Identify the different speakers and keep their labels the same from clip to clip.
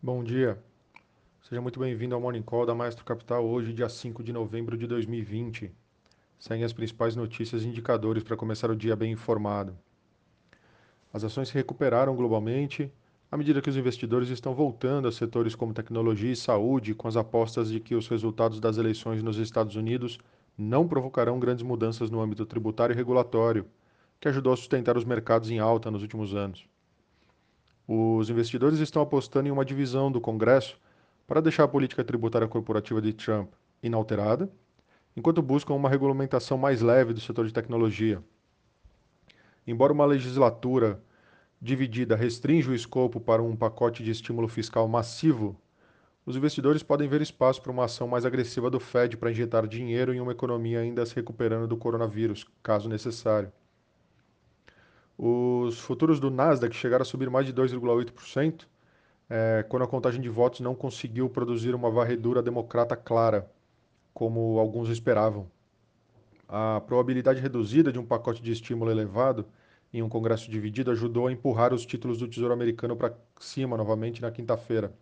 Speaker 1: Bom dia, seja muito bem-vindo ao Morning Call da Maestro Capital, hoje, dia 5 de novembro de 2020. Seguem as principais notícias e indicadores para começar o dia bem informado. As ações se recuperaram globalmente à medida que os investidores estão voltando a setores como tecnologia e saúde, com as apostas de que os resultados das eleições nos Estados Unidos não provocarão grandes mudanças no âmbito tributário e regulatório, que ajudou a sustentar os mercados em alta nos últimos anos. Os investidores estão apostando em uma divisão do Congresso para deixar a política tributária corporativa de Trump inalterada, enquanto buscam uma regulamentação mais leve do setor de tecnologia. Embora uma legislatura dividida restrinja o escopo para um pacote de estímulo fiscal massivo, os investidores podem ver espaço para uma ação mais agressiva do Fed para injetar dinheiro em uma economia ainda se recuperando do coronavírus, caso necessário. Os futuros do Nasdaq chegaram a subir mais de 2,8%, é, quando a contagem de votos não conseguiu produzir uma varredura democrata clara, como alguns esperavam. A probabilidade reduzida de um pacote de estímulo elevado em um Congresso dividido ajudou a empurrar os títulos do Tesouro Americano para cima novamente na quinta-feira.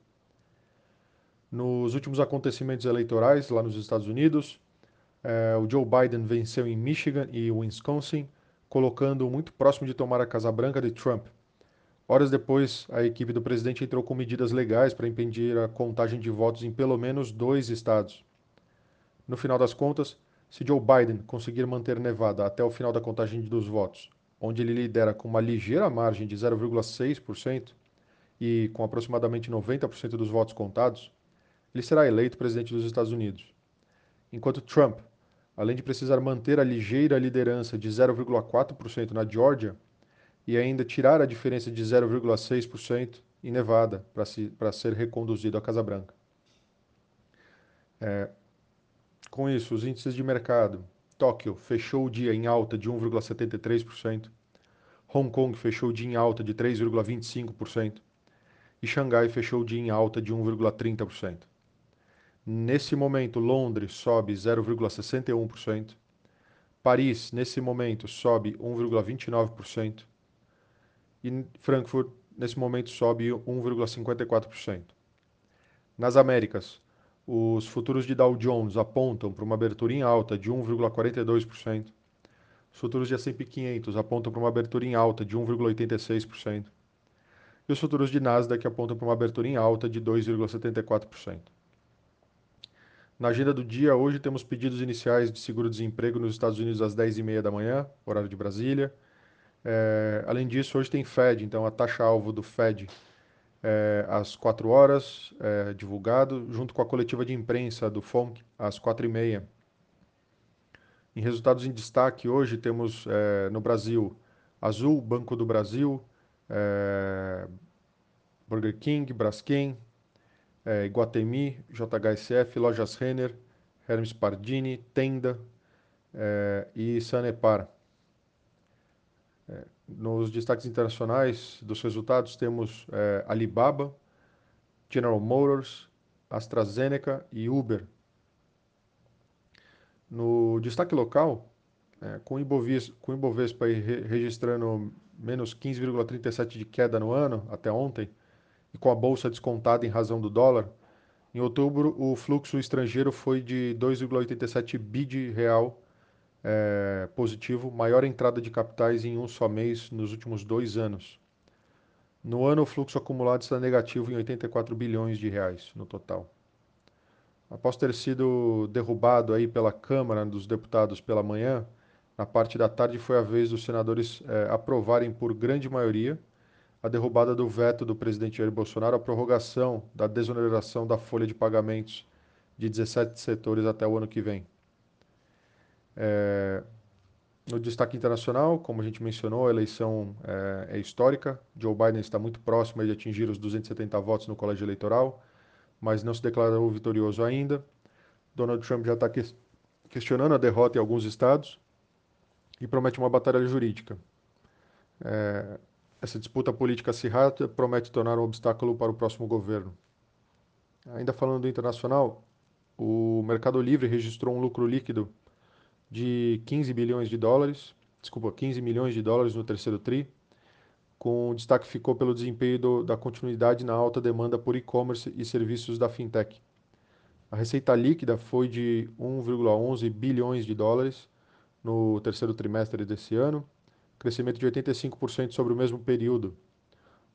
Speaker 1: Nos últimos acontecimentos eleitorais lá nos Estados Unidos, é, o Joe Biden venceu em Michigan e Wisconsin colocando muito próximo de tomar a Casa Branca de Trump. Horas depois, a equipe do presidente entrou com medidas legais para impedir a contagem de votos em pelo menos dois estados. No final das contas, se Joe Biden conseguir manter Nevada até o final da contagem dos votos, onde ele lidera com uma ligeira margem de 0,6% e com aproximadamente 90% dos votos contados, ele será eleito presidente dos Estados Unidos. Enquanto Trump além de precisar manter a ligeira liderança de 0,4% na Geórgia e ainda tirar a diferença de 0,6% em Nevada para ser reconduzido à Casa Branca. É, com isso, os índices de mercado. Tóquio fechou o dia em alta de 1,73%, Hong Kong fechou o dia em alta de 3,25% e Xangai fechou o dia em alta de 1,30%. Nesse momento, Londres sobe 0,61%. Paris, nesse momento, sobe 1,29%. E Frankfurt, nesse momento, sobe 1,54%. Nas Américas, os futuros de Dow Jones apontam para uma abertura em alta de 1,42%. Os futuros de S&P 500 apontam para uma abertura em alta de 1,86%. E os futuros de Nasdaq apontam para uma abertura em alta de 2,74%. Na agenda do dia, hoje temos pedidos iniciais de seguro-desemprego nos Estados Unidos às 10h30 da manhã, horário de Brasília. É, além disso, hoje tem Fed, então a taxa-alvo do Fed é, às 4 horas, é, divulgado, junto com a coletiva de imprensa do FONC às 4h30. Em resultados em destaque, hoje temos no Brasil Azul, Banco do Brasil, Burger King, Braskem, é, Iguatemi, JHSF, Lojas Renner, Hermes Pardini, Tenda é, e Sanepar. É, nos destaques internacionais dos resultados temos é, Alibaba, General Motors, AstraZeneca e Uber. No destaque local, é, com, o Ibovespa, com Ibovespa re registrando menos 15,37 de queda no ano até ontem, e com a bolsa descontada em razão do dólar, em outubro o fluxo estrangeiro foi de 2,87 bi de real é, positivo, maior entrada de capitais em um só mês nos últimos dois anos. No ano, o fluxo acumulado está negativo em 84 bilhões de reais no total. Após ter sido derrubado aí pela Câmara dos Deputados pela manhã, na parte da tarde foi a vez dos senadores é, aprovarem por grande maioria a derrubada do veto do presidente Jair Bolsonaro à prorrogação da desoneração da folha de pagamentos de 17 setores até o ano que vem. É, no destaque internacional, como a gente mencionou, a eleição é, é histórica. Joe Biden está muito próximo de atingir os 270 votos no colégio eleitoral, mas não se declarou vitorioso ainda. Donald Trump já está que, questionando a derrota em alguns estados e promete uma batalha jurídica. É, essa disputa política acirrada promete tornar um obstáculo para o próximo governo. Ainda falando do internacional, o Mercado Livre registrou um lucro líquido de 15 bilhões de dólares, desculpa, 15 milhões de dólares no terceiro tri, com destaque ficou pelo desempenho do, da continuidade na alta demanda por e-commerce e serviços da fintech. A receita líquida foi de 1,11 bilhões de dólares no terceiro trimestre desse ano, crescimento de 85% sobre o mesmo período.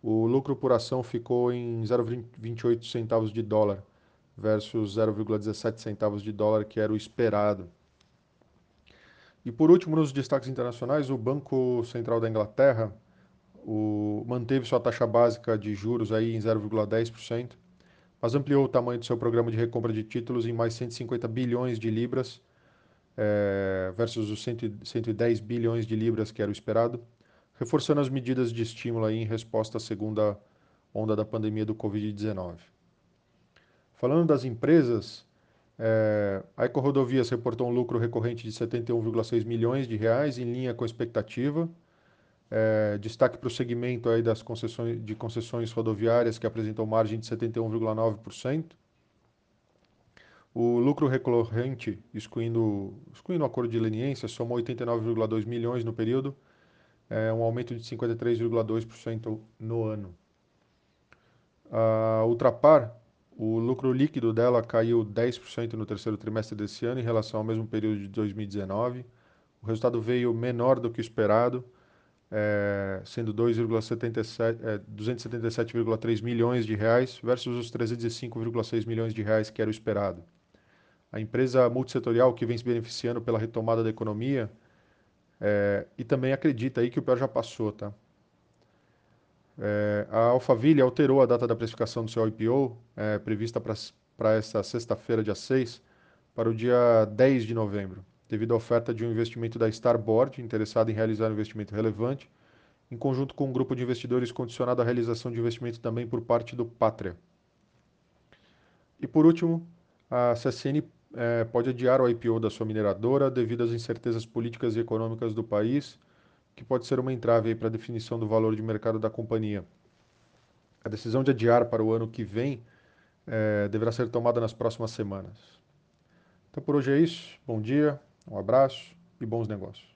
Speaker 1: O lucro por ação ficou em 0,28 centavos de dólar versus 0,17 centavos de dólar que era o esperado. E por último, nos destaques internacionais, o Banco Central da Inglaterra o, manteve sua taxa básica de juros aí em 0,10%, mas ampliou o tamanho do seu programa de recompra de títulos em mais 150 bilhões de libras, é, versus os 100, 110 bilhões de libras que era o esperado, reforçando as medidas de estímulo em resposta à segunda onda da pandemia do Covid-19. Falando das empresas, é, a Ecorodovias reportou um lucro recorrente de 71,6 milhões de reais, em linha com a expectativa. É, destaque para o segmento aí das concessões, de concessões rodoviárias, que apresentou margem de 71,9%. O lucro recorrente, excluindo, excluindo o acordo de leniência, somou 89,2 milhões no período, é, um aumento de 53,2% no ano. A Ultrapar o lucro líquido dela caiu 10% no terceiro trimestre desse ano em relação ao mesmo período de 2019. O resultado veio menor do que esperado, é, sendo 277,3 é, milhões de reais versus os 305,6 milhões de reais que era o esperado. A empresa multissetorial que vem se beneficiando pela retomada da economia é, e também acredita aí que o pior já passou, tá? É, a Alphaville alterou a data da precificação do seu IPO, é, prevista para esta sexta-feira, dia 6, para o dia 10 de novembro, devido à oferta de um investimento da Starboard, interessado em realizar um investimento relevante, em conjunto com um grupo de investidores condicionado à realização de investimento também por parte do Pátria. E por último, a CSN é, pode adiar o IPO da sua mineradora devido às incertezas políticas e econômicas do país que pode ser uma entrave para a definição do valor de mercado da companhia. A decisão de adiar para o ano que vem é, deverá ser tomada nas próximas semanas. Então por hoje é isso. Bom dia, um abraço e bons negócios.